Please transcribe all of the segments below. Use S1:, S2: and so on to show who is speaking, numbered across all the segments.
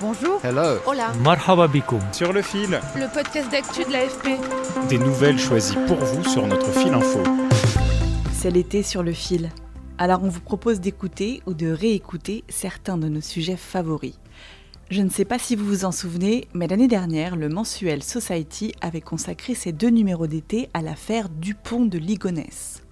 S1: Bonjour.
S2: Hello.
S1: Hola.
S3: Marhaba bikoum.
S4: Sur le fil,
S1: Le podcast d'actu de l'AFP.
S4: des nouvelles choisies pour vous sur notre fil info.
S5: C'est l'été sur le fil. Alors on vous propose d'écouter ou de réécouter certains de nos sujets favoris. Je ne sais pas si vous vous en souvenez, mais l'année dernière, le mensuel Society avait consacré ses deux numéros d'été à l'affaire Dupont de Ligonnès.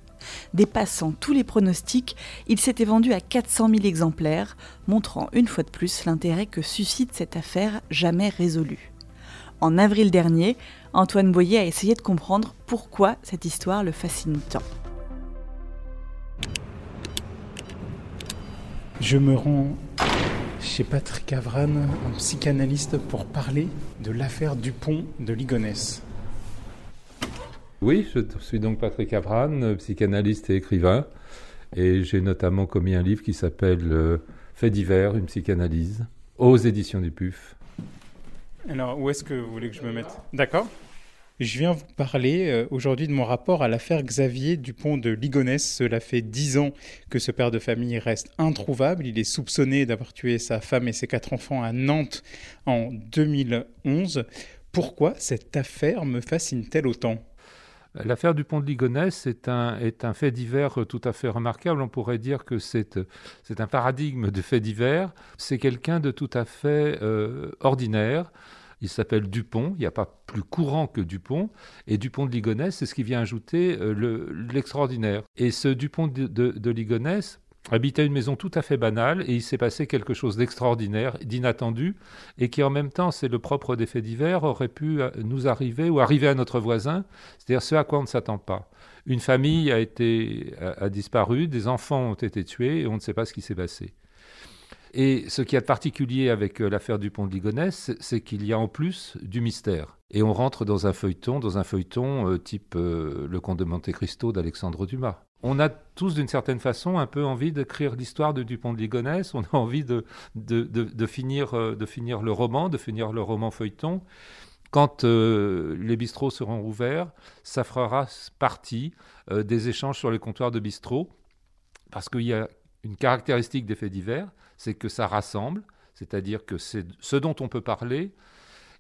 S5: Dépassant tous les pronostics, il s'était vendu à 400 000 exemplaires, montrant une fois de plus l'intérêt que suscite cette affaire jamais résolue. En avril dernier, Antoine Boyer a essayé de comprendre pourquoi cette histoire le fascine tant.
S4: Je me rends chez Patrick Avran, un psychanalyste, pour parler de l'affaire Dupont de Ligonnès.
S6: Oui, je suis donc Patrick Abran, psychanalyste et écrivain. Et j'ai notamment commis un livre qui s'appelle euh, Fait divers, une psychanalyse, aux éditions du PUF.
S4: Alors, où est-ce que vous voulez que je me mette? D'accord Je viens vous parler euh, aujourd'hui de mon rapport à l'affaire Xavier Dupont de Ligonnès. Cela fait dix ans que ce père de famille reste introuvable. Il est soupçonné d'avoir tué sa femme et ses quatre enfants à Nantes en 2011. Pourquoi cette affaire me fascine-t-elle autant?
S6: L'affaire du pont de Ligonnès est un, est un fait divers tout à fait remarquable. On pourrait dire que c'est c'est un paradigme de fait divers. C'est quelqu'un de tout à fait euh, ordinaire. Il s'appelle Dupont, il n'y a pas plus courant que Dupont. Et Dupont de Ligonnès, c'est ce qui vient ajouter euh, le- l'extraordinaire. Et ce Dupont de, de, habitait une maison tout à fait banale et il s'est passé quelque chose d'extraordinaire, d'inattendu, et qui en même temps, c'est le propre des faits divers, aurait pu euh, nous arriver ou arriver à notre voisin, c'est-à-dire ce à quoi on ne s'attend pas. Une famille a, été, a, a disparu, des enfants ont été tués et on ne sait pas ce qui s'est passé. Et ce qui est particulier avec euh, l'affaire du pont de Ligonnès, c'est- qu'il y a en plus du mystère. Et on rentre dans un feuilleton, dans un feuilleton euh, type Le Comte de Monte Cristo d'Alexandre Dumas. On a tous, d'une certaine façon, un peu envie d'écrire l'histoire de Dupont de Ligonnès. On a envie de, de, de, finir, euh, de finir le roman, de finir le roman feuilleton. Quand euh, les bistrots seront ouverts, ça fera partie euh, des échanges sur les comptoirs de bistrot, parce qu'il y a une caractéristique des faits divers, c'est que ça rassemble, c'est-à-dire que c'est ce dont on peut parler,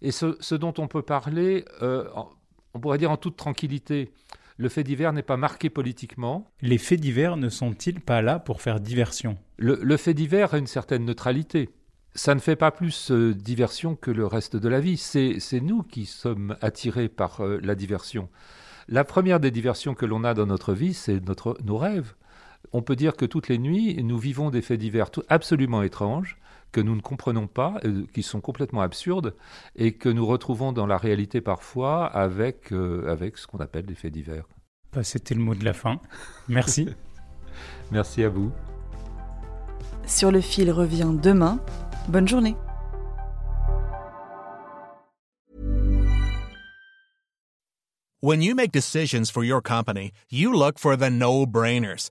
S6: et ce, dont on peut parler, on pourrait dire en toute tranquillité. Le fait divers n'est pas marqué politiquement.
S4: Les faits divers ne sont-ils pas là pour faire diversion?
S6: Le, le fait divers a une certaine neutralité. Ça ne fait pas plus euh, diversion que le reste de la vie. C'est c'est nous qui sommes attirés par euh, la diversion. La première des diversions que l'on a dans notre vie, c'est notre, nos rêves. On peut dire que toutes les nuits, nous vivons des faits divers tout- absolument étranges, que nous ne comprenons pas, euh, qui sont complètement absurdes, et que nous retrouvons dans la réalité parfois avec, euh, avec ce qu'on appelle des faits divers.
S4: Bah, C'était le mot de la fin. Merci.
S6: Merci à vous.
S5: Sur le fil revient demain. Bonne journée.
S7: When you make decisions for your company, you look for the no brainers.